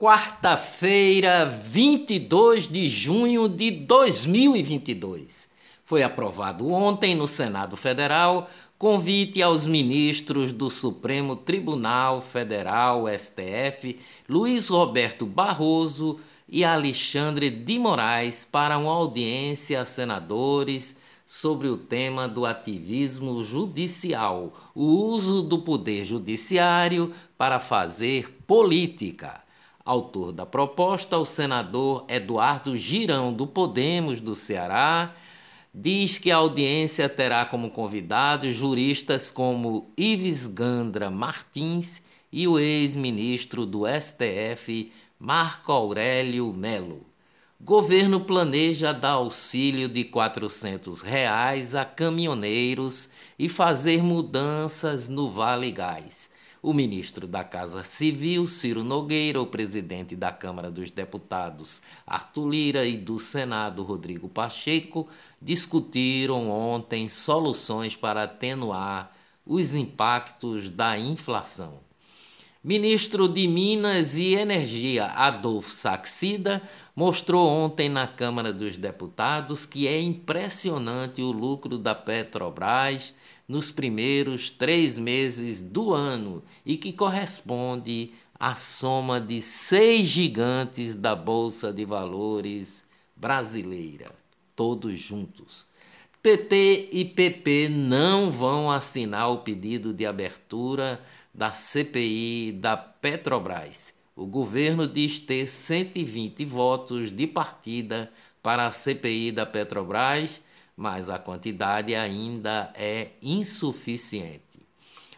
Quarta-feira, 22 de junho de 2022. Foi aprovado ontem no Senado Federal convite aos ministros do Supremo Tribunal Federal, STF, Luiz Roberto Barroso e Alexandre de Moraes para uma audiência a senadores sobre o tema do ativismo judicial, o uso do poder judiciário para fazer política. Autor da proposta, o senador Eduardo Girão, do Podemos do Ceará, diz que a audiência terá como convidados juristas como Ives Gandra Martins e o ex-ministro do STF, Marco Aurélio Melo. Governo planeja dar auxílio de 400 reais a caminhoneiros e fazer mudanças no Vale Gás. O ministro da Casa Civil, Ciro Nogueira, o presidente da Câmara dos Deputados, Arthur Lira, e do Senado, Rodrigo Pacheco, discutiram ontem soluções para atenuar os impactos da inflação. Ministro de Minas e Energia, Adolfo Saxida, mostrou ontem na Câmara dos Deputados que é impressionante o lucro da Petrobras nos primeiros três meses do ano e que corresponde à soma de seis gigantes da Bolsa de Valores brasileira, todos juntos. PT e PP não vão assinar o pedido de abertura da CPI da Petrobras. O governo diz ter 120 votos de partida para a CPI da Petrobras mas a quantidade ainda é insuficiente.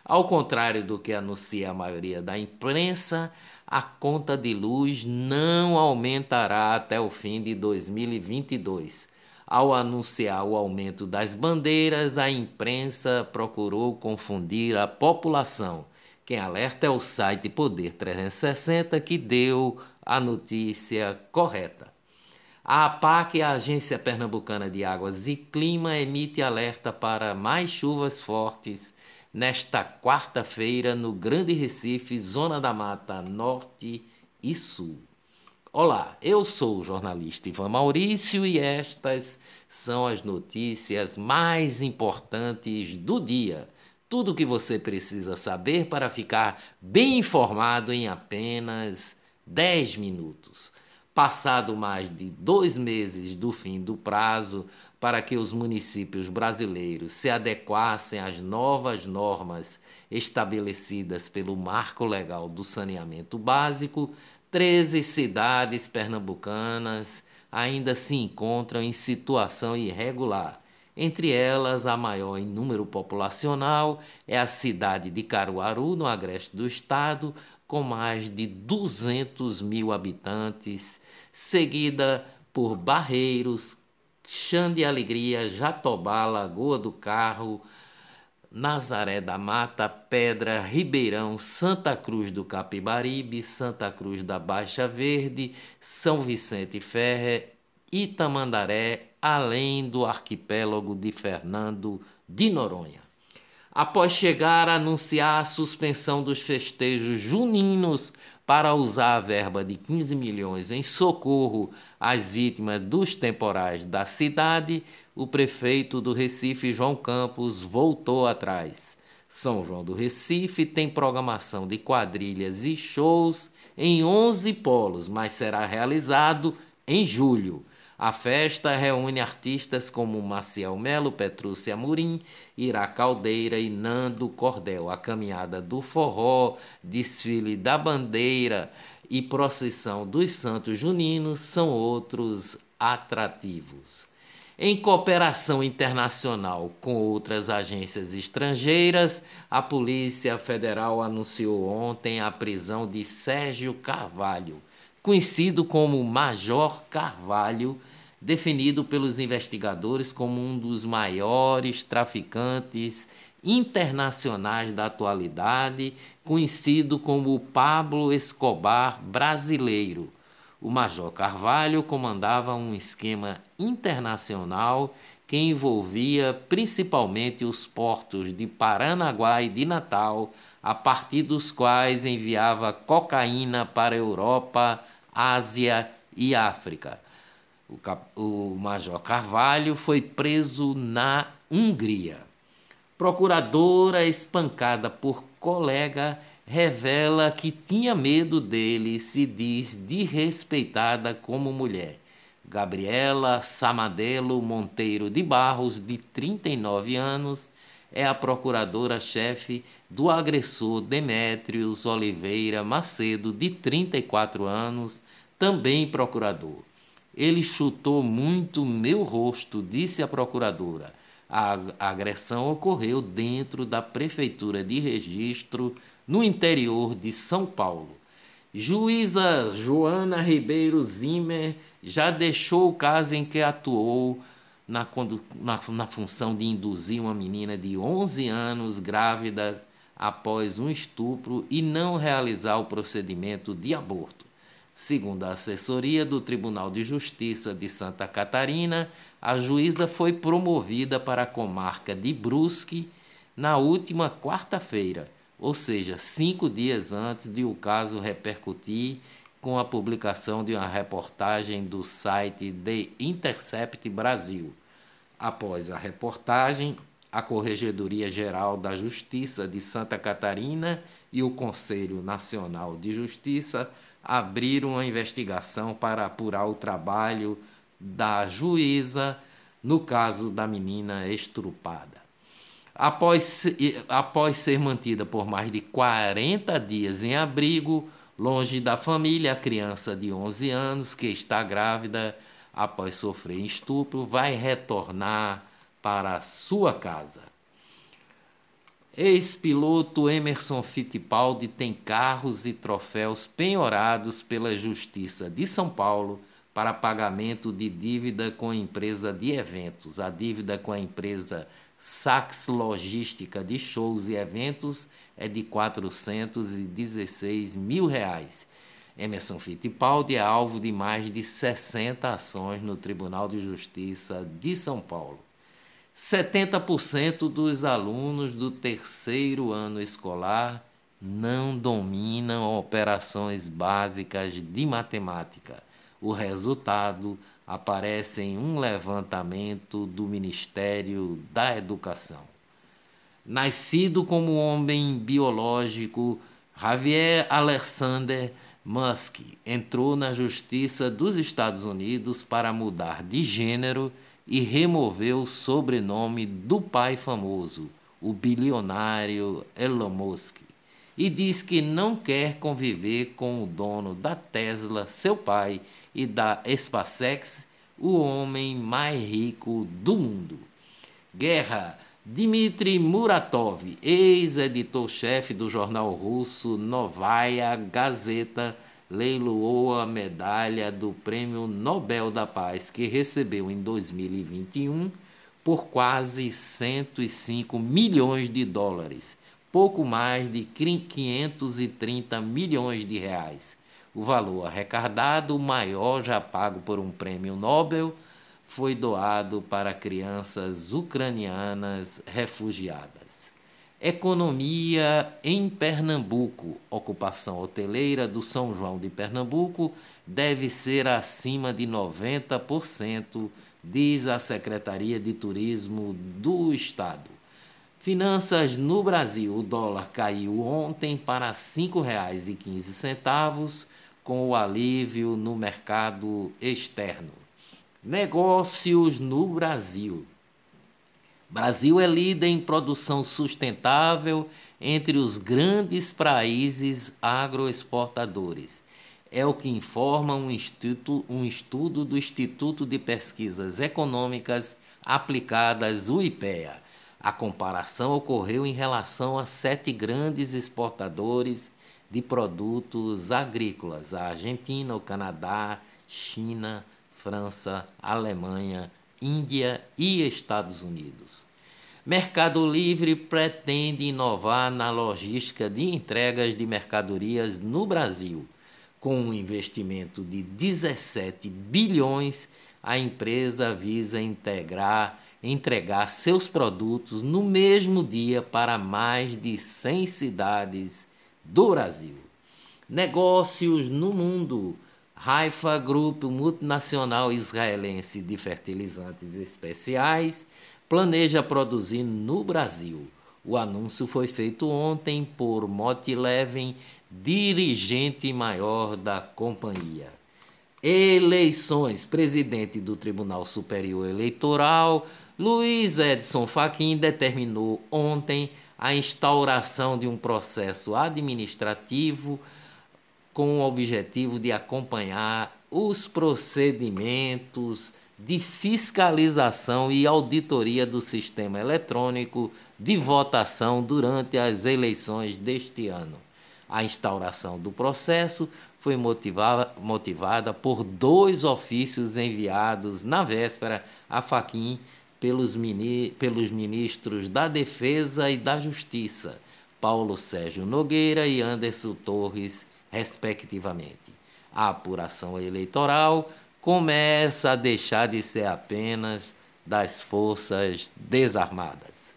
Ao contrário do que anuncia a maioria da imprensa, a conta de luz não aumentará até o fim de 2022. Ao anunciar o aumento das bandeiras, a imprensa procurou confundir a população. Quem alerta é o site Poder 360 que deu a notícia correta. A APAC, a Agência Pernambucana de Águas e Clima, emite alerta para mais chuvas fortes nesta quarta-feira no Grande Recife, Zona da Mata Norte e Sul. Olá, eu sou o jornalista Ivan Maurício e estas são as notícias mais importantes do dia. Tudo o que você precisa saber para ficar bem informado em apenas 10 minutos. Passado mais de dois meses do fim do prazo para que os municípios brasileiros se adequassem às novas normas estabelecidas pelo Marco Legal do Saneamento Básico, 13 cidades pernambucanas ainda se encontram em situação irregular. Entre elas, a maior em número populacional é a cidade de Caruaru, no agreste do estado, com mais de 200 mil habitantes, seguida por Barreiros, Chã de Alegria, Jatobá, Lagoa do Carro, Nazaré da Mata, Pedra, Ribeirão, Santa Cruz do Capibaribe, Santa Cruz da Baixa Verde, São Vicente Ferre, Itamandaré, além do arquipélago de Fernando de Noronha após chegar a anunciar a suspensão dos festejos juninos para usar a verba de 15 milhões em socorro às vítimas dos temporais da cidade, o prefeito do Recife, João Campos, voltou atrás. São João do Recife tem programação de quadrilhas e shows em 11 polos, mas será realizado em julho. A festa reúne artistas como Maciel Melo, Petrúcia Murim, Ira Caldeira e Nando Cordel. A caminhada do forró, desfile da bandeira e procissão dos Santos Juninos são outros atrativos. Em cooperação internacional com outras agências estrangeiras, a Polícia Federal anunciou ontem a prisão de Sérgio Carvalho, conhecido como Major Carvalho, definido pelos investigadores como um dos maiores traficantes internacionais da atualidade, conhecido como o Pablo Escobar brasileiro. O Major Carvalho comandava um esquema internacional que envolvia principalmente os portos de Paranaguá e de Natal, a partir dos quais enviava cocaína para a Europa, Ásia e África. O, o Major Carvalho foi preso na Hungria. Procuradora espancada por colega revela que tinha medo dele e se diz desrespeitada como mulher. Gabriela Samadelo Monteiro de Barros, de 39 anos, é a procuradora-chefe do agressor Demétrios Oliveira Macedo, de 34 anos, também procurador. Ele chutou muito meu rosto, disse a procuradora. A agressão ocorreu dentro da Prefeitura de Registro, no interior de São Paulo. Juíza Joana Ribeiro Zimmer já deixou o caso em que atuou na, na, na função de induzir uma menina de 11 anos grávida após um estupro e não realizar o procedimento de aborto. Segundo a assessoria do Tribunal de Justiça de Santa Catarina, a juíza foi promovida para a comarca de Brusque na última quarta-feira, ou seja, cinco dias antes de o caso repercutir com a publicação de uma reportagem do site The Intercept Brasil. Após a reportagem, a Corregedoria Geral da Justiça de Santa Catarina e o Conselho Nacional de Justiça abriram uma investigação para apurar o trabalho da juíza no caso da menina estrupada. Após, após ser mantida por mais de 40 dias em abrigo, longe da família, a criança de 11 anos que está grávida após sofrer estupro vai retornar para sua casa. Ex-piloto Emerson Fittipaldi tem carros e troféus penhorados pela Justiça de São Paulo para pagamento de dívida com a empresa de eventos. A dívida com a empresa Sax Logística de shows e eventos é de 416 mil reais. Emerson Fittipaldi é alvo de mais de 60 ações no Tribunal de Justiça de São Paulo. 70% dos alunos do terceiro ano escolar não dominam operações básicas de matemática. O resultado aparece em um levantamento do Ministério da Educação. Nascido como homem biológico, Javier Alexander Musk entrou na Justiça dos Estados Unidos para mudar de gênero e removeu o sobrenome do pai famoso, o bilionário Elon Musk, e diz que não quer conviver com o dono da Tesla, seu pai, e da SpaceX, o homem mais rico do mundo. Guerra. Dmitry Muratov, ex-editor-chefe do jornal russo Novaya Gazeta, leiloou a medalha do Prêmio Nobel da Paz, que recebeu em 2021 por quase 105 milhões de dólares, pouco mais de 530 milhões de reais. O valor arrecadado, o maior já pago por um prêmio Nobel, foi doado para crianças ucranianas refugiadas. Economia em Pernambuco. Ocupação hoteleira do São João de Pernambuco deve ser acima de 90%, diz a Secretaria de Turismo do Estado. Finanças no Brasil. O dólar caiu ontem para R$ 5,15, com o alívio no mercado externo. Negócios no Brasil. Brasil é líder em produção sustentável entre os grandes países agroexportadores. É o que informa um, instituto, um estudo do Instituto de Pesquisas Econômicas Aplicadas, o IPEA. A comparação ocorreu em relação a sete grandes exportadores de produtos agrícolas: a Argentina, o Canadá, China, França, Alemanha, Índia e Estados Unidos. Mercado Livre pretende inovar na logística de entregas de mercadorias no Brasil. Com um investimento de 17 bilhões, a empresa visa integrar entregar seus produtos no mesmo dia para mais de 100 cidades do Brasil. Negócios no mundo. Haifa Grupo Multinacional Israelense de Fertilizantes Especiais planeja produzir no Brasil. O anúncio foi feito ontem por Motileven, dirigente maior da companhia. Eleições. Presidente do Tribunal Superior Eleitoral, Luiz Edson Fachin, determinou ontem a instauração de um processo administrativo com o objetivo de acompanhar os procedimentos de fiscalização e auditoria do sistema eletrônico de votação durante as eleições deste ano. A instauração do processo foi motivada, motivada por dois ofícios enviados na véspera a Faquim pelos, mini, pelos ministros da Defesa e da Justiça, Paulo Sérgio Nogueira e Anderson Torres respectivamente. A apuração eleitoral começa a deixar de ser apenas das forças desarmadas.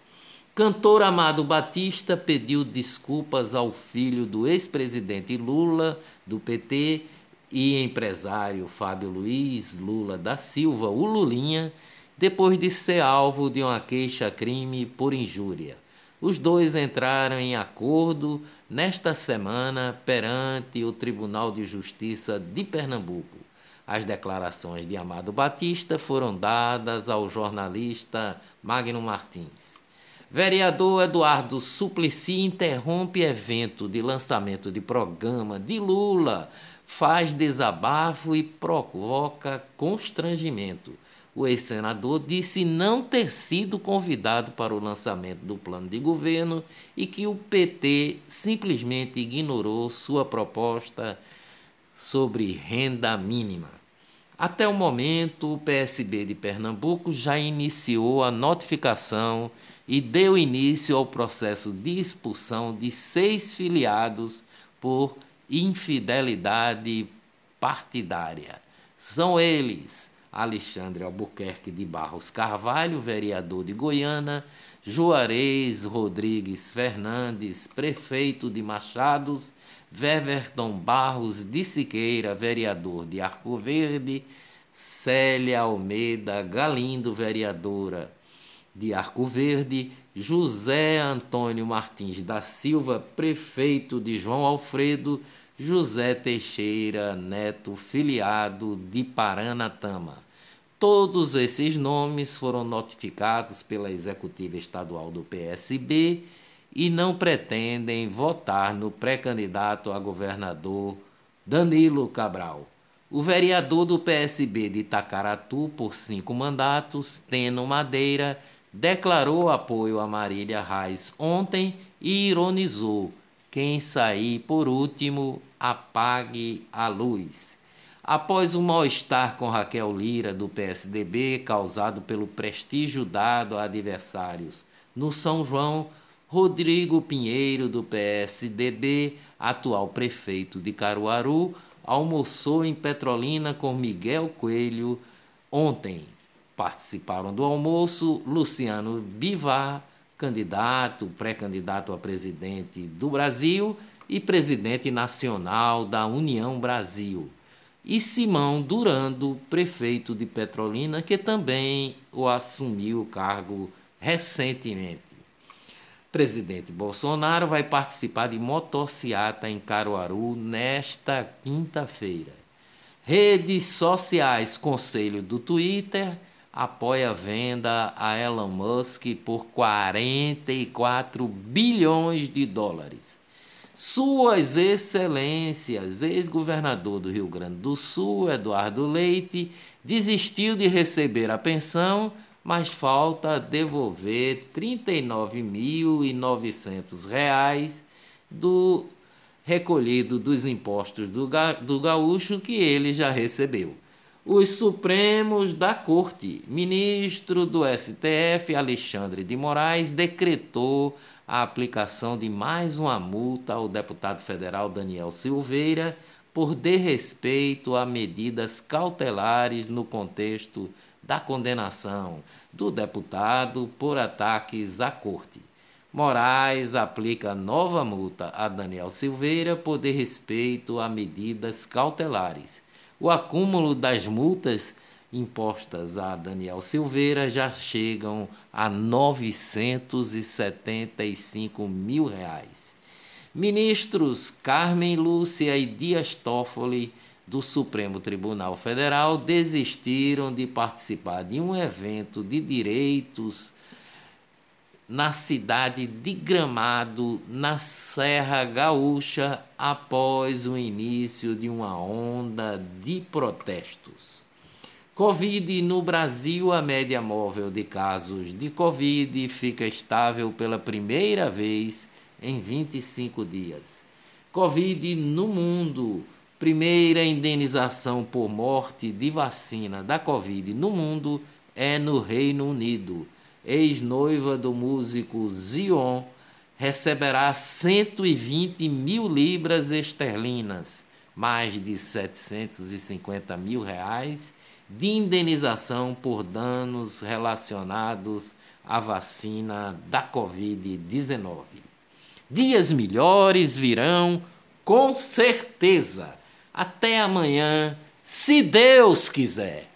Cantor Amado Batista pediu desculpas ao filho do ex-presidente Lula, do PT, e empresário Fábio Luiz Lula da Silva, o Lulinha, depois de ser alvo de uma queixa-crime por injúria. Os dois entraram em acordo nesta semana perante o Tribunal de Justiça de Pernambuco. As declarações de Amado Batista foram dadas ao jornalista Magno Martins. Vereador Eduardo Suplicy interrompe evento de lançamento de programa de Lula, faz desabafo e provoca constrangimento o ex-senador disse não ter sido convidado para o lançamento do plano de governo e que o PT simplesmente ignorou sua proposta sobre renda mínima. Até o momento, o PSB de Pernambuco já iniciou a notificação e deu início ao processo de expulsão de seis filiados por infidelidade partidária. São eles Alexandre Albuquerque de Barros Carvalho, vereador de Goiânia, Juarez Rodrigues Fernandes, prefeito de Machados, Weverton Barros de Siqueira, vereador de Arco Verde, Célia Almeida Galindo, vereadora de Arco Verde, José Antônio Martins da Silva, prefeito de João Alfredo, José Teixeira Neto, filiado de Paranatama. Todos esses nomes foram notificados pela executiva estadual do PSB e não pretendem votar no pré-candidato a governador Danilo Cabral. O vereador do PSB de Itacaratu, por cinco mandatos, Teno Madeira, declarou apoio a Marília Reis ontem e ironizou quem sair por último, apague a luz. Após o mal-estar com Raquel Lira, do PSDB, causado pelo prestígio dado a adversários no São João, Rodrigo Pinheiro, do PSDB, atual prefeito de Caruaru, almoçou em Petrolina com Miguel Coelho ontem. Participaram do almoço Luciano Bivar, candidato, pré-candidato a presidente do Brasil e presidente nacional da União Brasil. E Simão Durando, prefeito de Petrolina, que também o assumiu o cargo recentemente. Presidente Bolsonaro vai participar de motociata em Caruaru nesta quinta-feira. Redes sociais, conselho do Twitter apoia a venda a Elon Musk por 44 bilhões de dólares. Suas Excelências, ex-governador do Rio Grande do Sul, Eduardo Leite, desistiu de receber a pensão, mas falta devolver R$ 39.900 do recolhido dos impostos do, ga, do gaúcho que ele já recebeu os Supremos da Corte. Ministro do STF, Alexandre de Moraes, decretou a aplicação de mais uma multa ao deputado federal Daniel Silveira por desrespeito a medidas cautelares no contexto da condenação do deputado por ataques à corte. Moraes aplica nova multa a Daniel Silveira por desrespeito a medidas cautelares. O acúmulo das multas impostas a Daniel Silveira já chegam a 975 mil reais. Ministros Carmen Lúcia e Dias Toffoli do Supremo Tribunal Federal desistiram de participar de um evento de direitos na cidade de Gramado, na Serra Gaúcha, após o início de uma onda de protestos. Covid no Brasil, a média móvel de casos de Covid fica estável pela primeira vez em 25 dias. Covid no mundo, primeira indenização por morte de vacina da Covid no mundo é no Reino Unido ex-noiva do músico Zion, receberá 120 mil libras esterlinas, mais de 750 mil reais, de indenização por danos relacionados à vacina da Covid-19. Dias melhores virão, com certeza. Até amanhã, se Deus quiser.